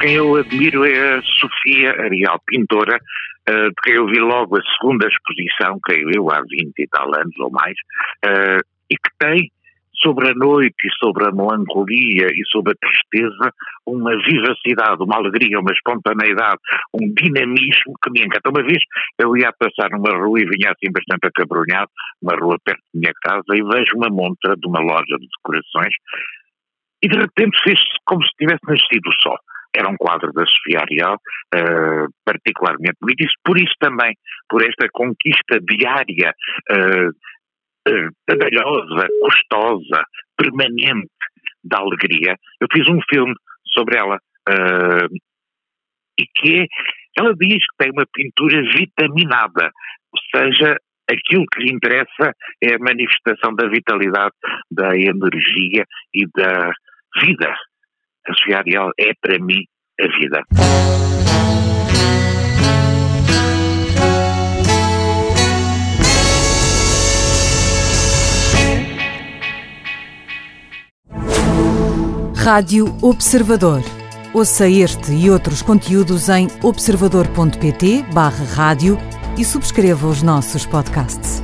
quem eu admiro é a Sofia Arial, pintora, uh, de quem eu vi logo a segunda exposição, creio eu, há 20 e tal anos ou mais, uh, e que tem sobre a noite e sobre a melancolia e sobre a tristeza uma vivacidade, uma alegria, uma espontaneidade, um dinamismo que me encanta. Uma vez eu ia passar numa rua e vinha assim bastante acabrunhado, uma rua perto da minha casa, e vejo uma montra de uma loja de decorações e de repente fez-se como se tivesse nascido sol. Era um quadro da Sofia Arial, uh, particularmente bonito, e por isso também, por esta conquista diária, uh, uh, trabalhosa, custosa, permanente da alegria. Eu fiz um filme sobre ela, uh, e que ela diz que tem uma pintura vitaminada, ou seja, aquilo que lhe interessa é a manifestação da vitalidade, da energia e da vida. Ariel é para mim a vida. Rádio Observador. Ouça este e outros conteúdos em observador.pt/barra rádio e subscreva os nossos podcasts.